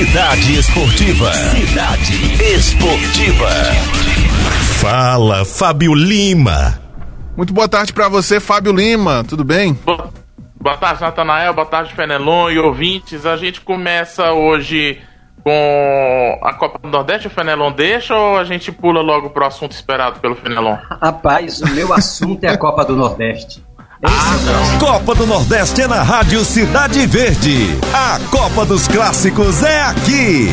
Cidade Esportiva. Cidade Esportiva. Fala, Fábio Lima. Muito boa tarde para você, Fábio Lima. Tudo bem? Boa, boa tarde, Natanael. Boa tarde, Fenelon e ouvintes. A gente começa hoje com a Copa do Nordeste. O Fenelon deixa ou a gente pula logo pro assunto esperado pelo Fenelon? Rapaz, o meu assunto é a Copa do Nordeste. Ah, Copa do Nordeste é na Rádio Cidade Verde. A Copa dos Clássicos é aqui.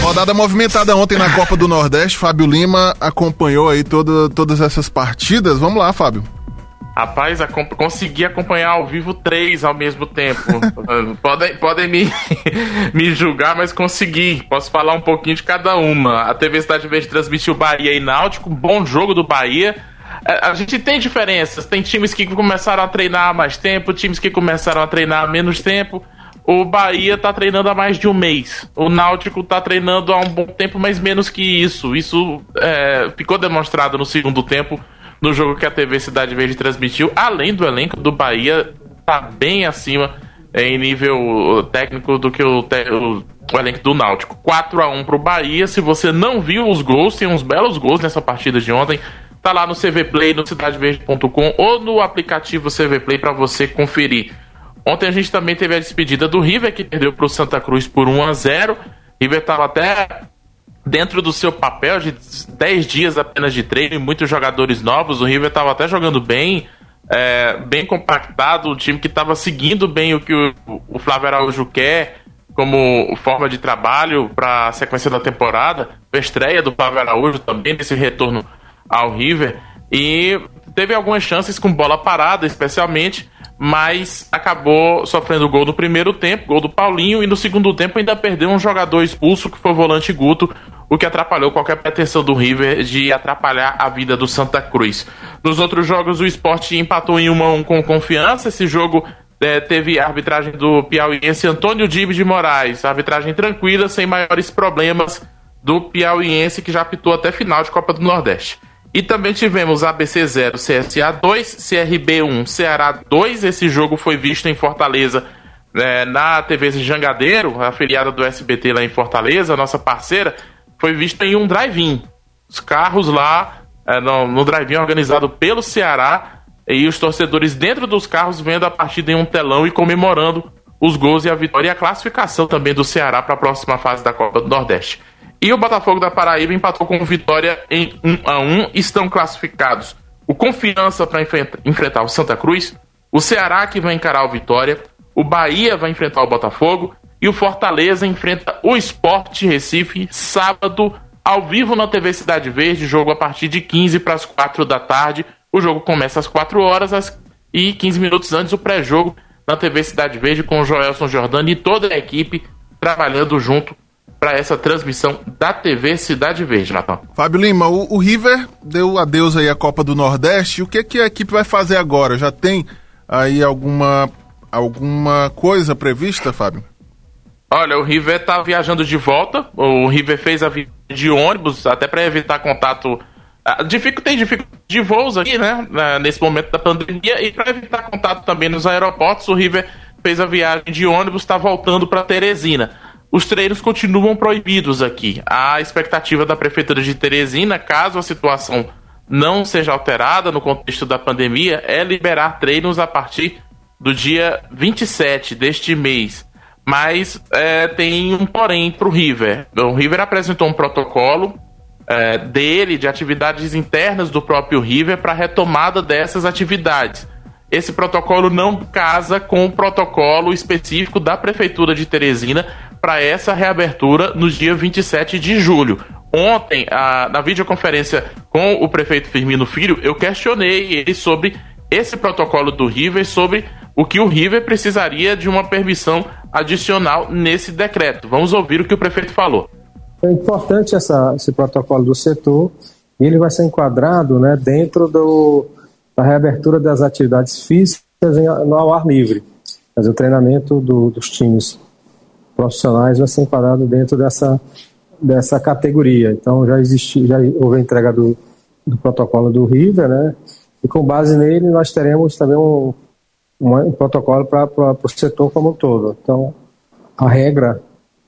Rodada movimentada ontem na Copa do Nordeste. Fábio Lima acompanhou aí todo, todas essas partidas. Vamos lá, Fábio. Rapaz, consegui acompanhar ao vivo três ao mesmo tempo. podem podem me, me julgar, mas consegui. Posso falar um pouquinho de cada uma. A TV Cidade Verde transmitiu Bahia e Náutico. Bom jogo do Bahia. É, a gente tem diferenças. Tem times que começaram a treinar há mais tempo, times que começaram a treinar há menos tempo. O Bahia tá treinando há mais de um mês. O Náutico tá treinando há um bom tempo, mas menos que isso. Isso é, ficou demonstrado no segundo tempo, no jogo que a TV Cidade Verde transmitiu. Além do elenco do Bahia, tá bem acima em nível técnico do que o, o, o elenco do Náutico. 4 a 1 pro Bahia. Se você não viu os gols, tem uns belos gols nessa partida de ontem. Tá lá no CV Play, no cidadeverde.com ou no aplicativo CV Play para você conferir. Ontem a gente também teve a despedida do River, que perdeu para o Santa Cruz por 1 a 0 River estava até dentro do seu papel de 10 dias apenas de treino e muitos jogadores novos. O River estava até jogando bem, é, bem compactado, um time que estava seguindo bem o que o, o Flávio Araújo quer como forma de trabalho para a sequência da temporada. A estreia do Flávio Araújo também nesse retorno ao River e teve algumas chances com bola parada, especialmente, mas acabou sofrendo gol no primeiro tempo, gol do Paulinho, e no segundo tempo ainda perdeu um jogador expulso, que foi o volante Guto, o que atrapalhou qualquer pretensão do River de atrapalhar a vida do Santa Cruz. Nos outros jogos, o esporte empatou em 1 a 1 com confiança. Esse jogo é, teve a arbitragem do piauiense Antônio Dibes de Moraes, arbitragem tranquila, sem maiores problemas do piauiense, que já apitou até final de Copa do Nordeste. E também tivemos ABC 0, CSA 2, CRB 1, Ceará 2. Esse jogo foi visto em Fortaleza é, na TV Jangadeiro, afiliada do SBT lá em Fortaleza, nossa parceira, foi visto em um drive-in. Os carros lá é, no, no drive-in organizado pelo Ceará e os torcedores dentro dos carros vendo a partida em um telão e comemorando os gols e a vitória e a classificação também do Ceará para a próxima fase da Copa do Nordeste. E o Botafogo da Paraíba empatou com Vitória em 1 a 1 Estão classificados o Confiança para enfrentar o Santa Cruz, o Ceará que vai encarar o Vitória, o Bahia vai enfrentar o Botafogo e o Fortaleza enfrenta o Esporte Recife sábado ao vivo na TV Cidade Verde, jogo a partir de 15 para as 4 da tarde. O jogo começa às 4 horas e 15 minutos antes o pré-jogo na TV Cidade Verde com o Joelson Jordani e toda a equipe trabalhando junto para essa transmissão da TV Cidade Verde, Natal. Fábio Lima, o, o, River deu adeus aí à Copa do Nordeste. O que, que a equipe vai fazer agora? Já tem aí alguma, alguma coisa prevista, Fábio? Olha, o River está viajando de volta. O River fez a viagem de ônibus, até para evitar contato. Ah, tem dificuldade de voos aqui, né? Nesse momento da pandemia. E para evitar contato também nos aeroportos, o River fez a viagem de ônibus, está voltando para Teresina os treinos continuam proibidos aqui. A expectativa da Prefeitura de Teresina, caso a situação não seja alterada no contexto da pandemia, é liberar treinos a partir do dia 27 deste mês. Mas é, tem um porém para o River. O River apresentou um protocolo é, dele, de atividades internas do próprio River, para retomada dessas atividades. Esse protocolo não casa com o protocolo específico da Prefeitura de Teresina para essa reabertura no dia 27 de julho. Ontem, a, na videoconferência com o prefeito Firmino Filho, eu questionei ele sobre esse protocolo do River, sobre o que o River precisaria de uma permissão adicional nesse decreto. Vamos ouvir o que o prefeito falou. É importante essa, esse protocolo do setor e ele vai ser enquadrado né, dentro do, da reabertura das atividades físicas em, no ao ar livre, fazer o treinamento do, dos times profissionais vai ser enquadrado dentro dessa, dessa categoria. Então já existe, já houve a entrega do, do protocolo do River, né? E com base nele nós teremos também um, um, protocolo para o setor como um todo. Então a regra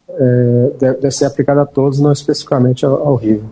é, deve, deve, ser aplicada a todos, não especificamente ao, ao River.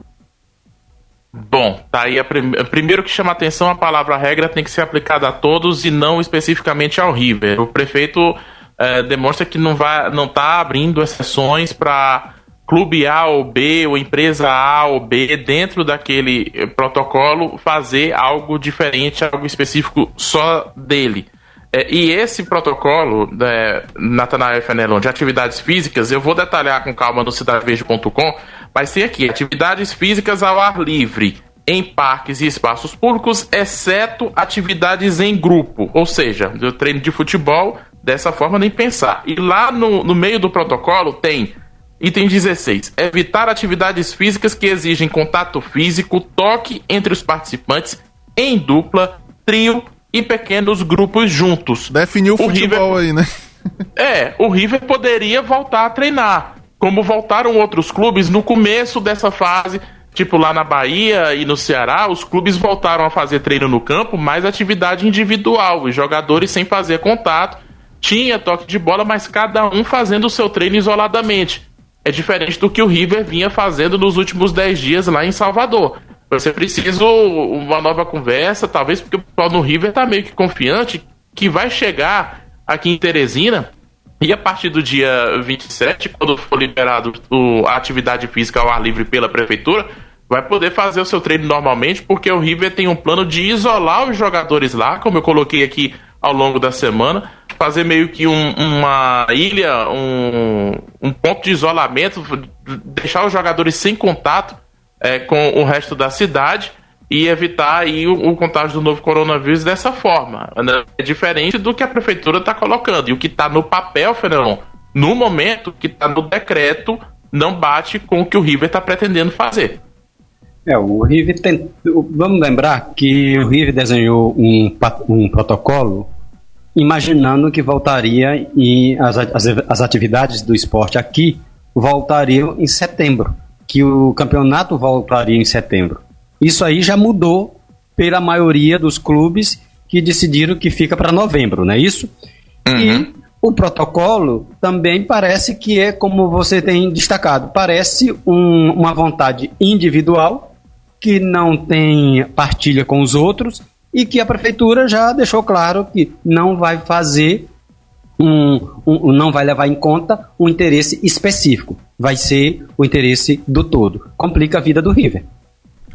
Bom, tá aí a prim primeiro que chama atenção a palavra regra tem que ser aplicada a todos e não especificamente ao River. O prefeito é, demonstra que não vai, não está abrindo exceções para clube A ou B ou empresa A ou B dentro daquele eh, protocolo fazer algo diferente, algo específico só dele. É, e esse protocolo, né, Natanael Fenelon, de atividades físicas, eu vou detalhar com calma no cidadeverde.com, mas tem aqui atividades físicas ao ar livre, em parques e espaços públicos, exceto atividades em grupo. Ou seja, treino de futebol, dessa forma nem pensar. E lá no, no meio do protocolo tem Item 16. Evitar atividades físicas que exigem contato físico, toque entre os participantes em dupla, trio e pequenos grupos juntos. Definiu o futebol River... aí, né? é, o River poderia voltar a treinar, como voltaram outros clubes no começo dessa fase, tipo lá na Bahia e no Ceará, os clubes voltaram a fazer treino no campo, mais atividade individual, os jogadores sem fazer contato, tinha toque de bola, mas cada um fazendo o seu treino isoladamente. É diferente do que o River vinha fazendo nos últimos 10 dias lá em Salvador. Você precisa uma nova conversa, talvez porque o pessoal no River está meio que confiante que vai chegar aqui em Teresina e a partir do dia 27, quando for liberado a atividade física ao ar livre pela prefeitura, vai poder fazer o seu treino normalmente, porque o River tem um plano de isolar os jogadores lá, como eu coloquei aqui ao longo da semana, fazer meio que um, uma ilha, um, um ponto de isolamento, deixar os jogadores sem contato é, com o resto da cidade e evitar aí o, o, contágio do novo coronavírus dessa forma. Né? É diferente do que a prefeitura está colocando. E o que está no papel, Fenelon, no momento que está no decreto, não bate com o que o River está pretendendo fazer. É, o River tem. Vamos lembrar que o River desenhou um, um protocolo imaginando que voltaria e as, as, as atividades do esporte aqui voltariam em setembro que o campeonato voltaria em setembro. Isso aí já mudou pela maioria dos clubes que decidiram que fica para novembro, não é isso? Uhum. E o protocolo também parece que é como você tem destacado, parece um, uma vontade individual que não tem partilha com os outros e que a prefeitura já deixou claro que não vai fazer um, um, não vai levar em conta um interesse específico, vai ser o interesse do todo. Complica a vida do River.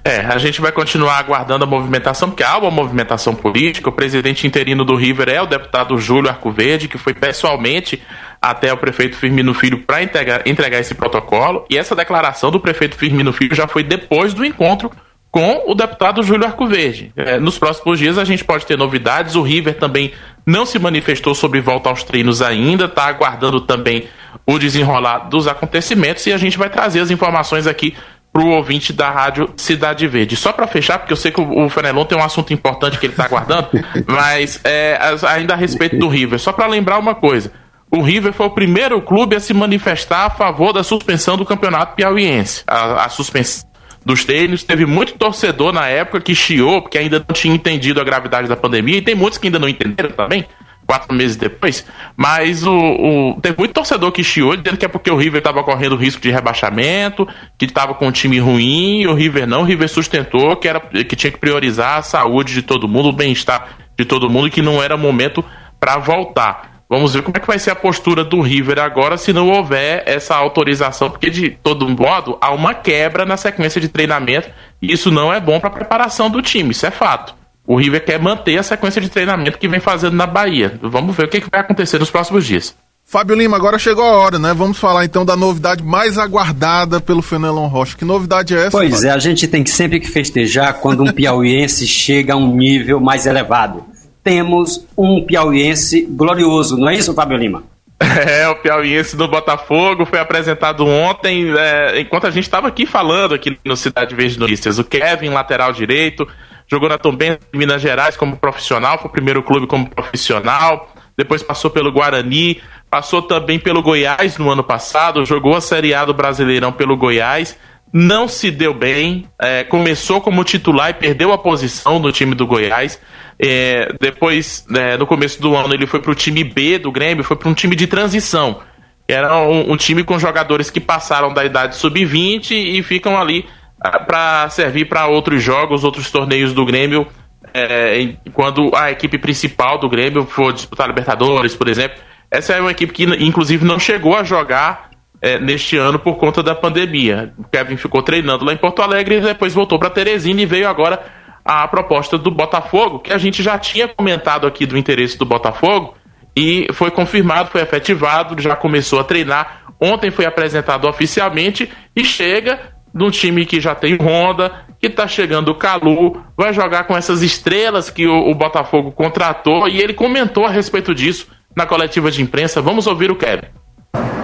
É, a gente vai continuar aguardando a movimentação, porque há uma movimentação política. O presidente interino do River é o deputado Júlio Arcoverde, que foi pessoalmente até o prefeito Firmino Filho para entregar esse protocolo. E essa declaração do prefeito Firmino Filho já foi depois do encontro com o deputado Júlio Arcoverde. É, nos próximos dias a gente pode ter novidades. O River também não se manifestou sobre volta aos treinos ainda, está aguardando também o desenrolar dos acontecimentos e a gente vai trazer as informações aqui para o ouvinte da rádio Cidade Verde. Só para fechar, porque eu sei que o, Fenelon tem um assunto importante que ele está aguardando, mas é, ainda a respeito do River, só para lembrar uma coisa. O River foi o primeiro clube a se manifestar a favor da suspensão do campeonato piauiense. A, a suspensão dos treinos. Teve muito torcedor na época que chiou, porque ainda não tinha entendido a gravidade da pandemia, e tem muitos que ainda não entenderam também, quatro meses depois. Mas o, o teve muito torcedor que chiou, dizendo que é porque o River estava correndo risco de rebaixamento, que estava com um time ruim, e o River não. O River sustentou que, era, que tinha que priorizar a saúde de todo mundo, o bem-estar de todo mundo, e que não era momento para voltar. Vamos ver como é que vai ser a postura do River agora se não houver essa autorização, porque de todo modo há uma quebra na sequência de treinamento e isso não é bom para a preparação do time, isso é fato. O River quer manter a sequência de treinamento que vem fazendo na Bahia. Vamos ver o que, que vai acontecer nos próximos dias. Fábio Lima, agora chegou a hora, né? Vamos falar então da novidade mais aguardada pelo Fenelon Rocha. Que novidade é essa? Pois Fábio? é, a gente tem que sempre que festejar quando um piauiense chega a um nível mais elevado temos um piauiense glorioso, não é isso, Fábio Lima? É, o piauiense do Botafogo foi apresentado ontem, é, enquanto a gente estava aqui falando aqui no Cidade Verde Notícias. O Kevin, lateral direito, jogou na Tombense de Minas Gerais como profissional, foi o primeiro clube como profissional, depois passou pelo Guarani, passou também pelo Goiás no ano passado, jogou a Série A do Brasileirão pelo Goiás, não se deu bem, é, começou como titular e perdeu a posição do time do Goiás. É, depois, é, no começo do ano, ele foi para o time B do Grêmio, foi para um time de transição. era um, um time com jogadores que passaram da idade sub-20 e ficam ali ah, para servir para outros jogos, outros torneios do Grêmio, é, quando a equipe principal do Grêmio for disputar Libertadores, por exemplo. Essa é uma equipe que, inclusive, não chegou a jogar é, neste ano por conta da pandemia. O Kevin ficou treinando lá em Porto Alegre e depois voltou para Teresina e veio agora a proposta do Botafogo, que a gente já tinha comentado aqui do interesse do Botafogo e foi confirmado, foi efetivado, já começou a treinar. Ontem foi apresentado oficialmente e chega num time que já tem Honda, que está chegando o Calu, vai jogar com essas estrelas que o, o, Botafogo contratou e ele comentou a respeito disso na coletiva de imprensa. Vamos ouvir o Kevin.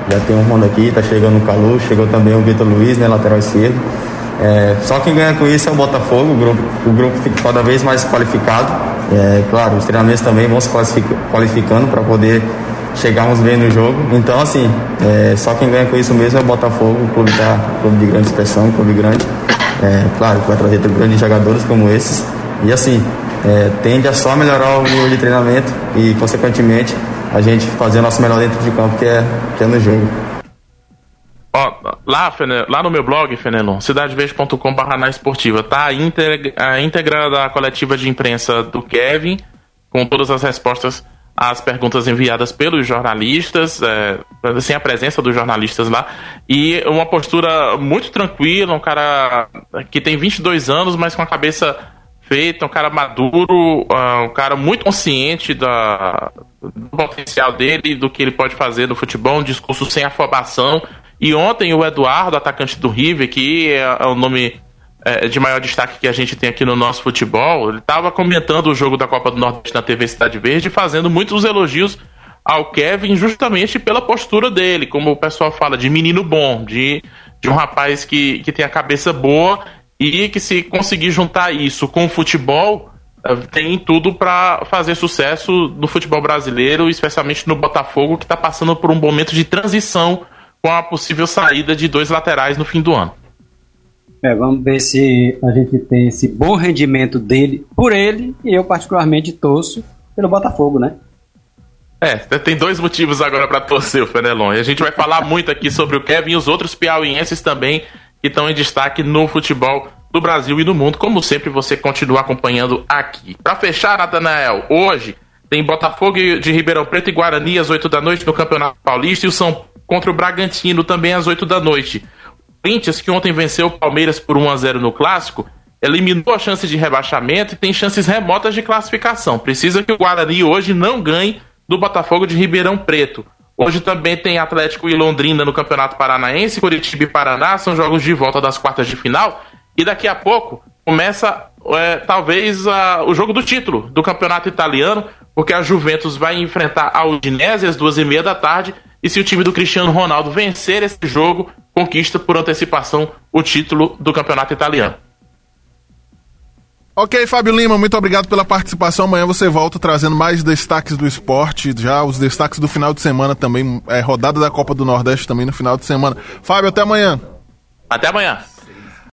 Já tem um Honda aqui, tá chegando o Calu, chegou também o Vitor Luiz, né, lateral esquerdo. É, só quem ganha com isso é o Botafogo, o grupo, o grupo fica cada vez mais qualificado. É, claro, os treinamentos também vão se qualificando para poder chegarmos bem no jogo. Então, assim, é, só quem ganha com isso mesmo é o Botafogo, o clube, tá, clube de grande expressão, clube grande. É, claro, vai trazer grandes jogadores como esses. E assim, é, tende a só melhorar o nível de treinamento e, consequentemente, a gente fazer o nosso melhor dentro de campo, que é, que é no jogo. Ó, lá, lá no meu blog, Fenelon, cidadeverde.com.br na esportiva, tá a íntegra, a íntegra da coletiva de imprensa do Kevin, com todas as respostas às perguntas enviadas pelos jornalistas, é, sem a presença dos jornalistas lá, e uma postura muito tranquila, um cara que tem 22 anos, mas com a cabeça feita, um cara maduro, uh, um cara muito consciente da, do potencial dele, do que ele pode fazer no futebol, um discurso sem afobação. E ontem o Eduardo, atacante do River, que é, é o nome é, de maior destaque que a gente tem aqui no nosso futebol, ele estava comentando o jogo da Copa do Nordeste na TV Cidade Verde, fazendo muitos elogios ao Kevin justamente pela postura dele, como o pessoal fala, de menino bom, de, de um rapaz que, que tem a cabeça boa e que se conseguir juntar isso com o futebol, eh, tem tudo para fazer sucesso no futebol brasileiro, especialmente no Botafogo, que está passando por um momento de transição com a possível saída de dois laterais no fim do ano. É, vamos ver se a gente tem esse bom rendimento dele por ele, e eu particularmente torço pelo Botafogo, né? É, tem dois motivos agora para torcer o Fenelon. E a gente vai falar muito aqui sobre o Kevin e os outros piauienses também que estão em destaque no futebol do Brasil e do mundo, como sempre você continua acompanhando aqui. Para fechar, Natanael, hoje tem Botafogo de Ribeirão Preto e Guarani às 8 da noite no Campeonato Paulista e o São contra o Bragantino também às 8 da noite. O Corinthians, que ontem venceu o Palmeiras por 1 a 0 no clássico, eliminou a chance de rebaixamento e tem chances remotas de classificação. Precisa que o Guarani hoje não ganhe do Botafogo de Ribeirão Preto. Hoje também tem Atlético e Londrina no Campeonato Paranaense, Curitiba e Paraná são jogos de volta das quartas de final. E daqui a pouco começa é, talvez a, o jogo do título do Campeonato Italiano, porque a Juventus vai enfrentar a Udinese às duas e meia da tarde. E se o time do Cristiano Ronaldo vencer esse jogo, conquista por antecipação o título do Campeonato Italiano. Ok, Fábio Lima, muito obrigado pela participação. Amanhã você volta trazendo mais destaques do esporte, já os destaques do final de semana também, é, rodada da Copa do Nordeste também no final de semana. Fábio, até amanhã. Até amanhã.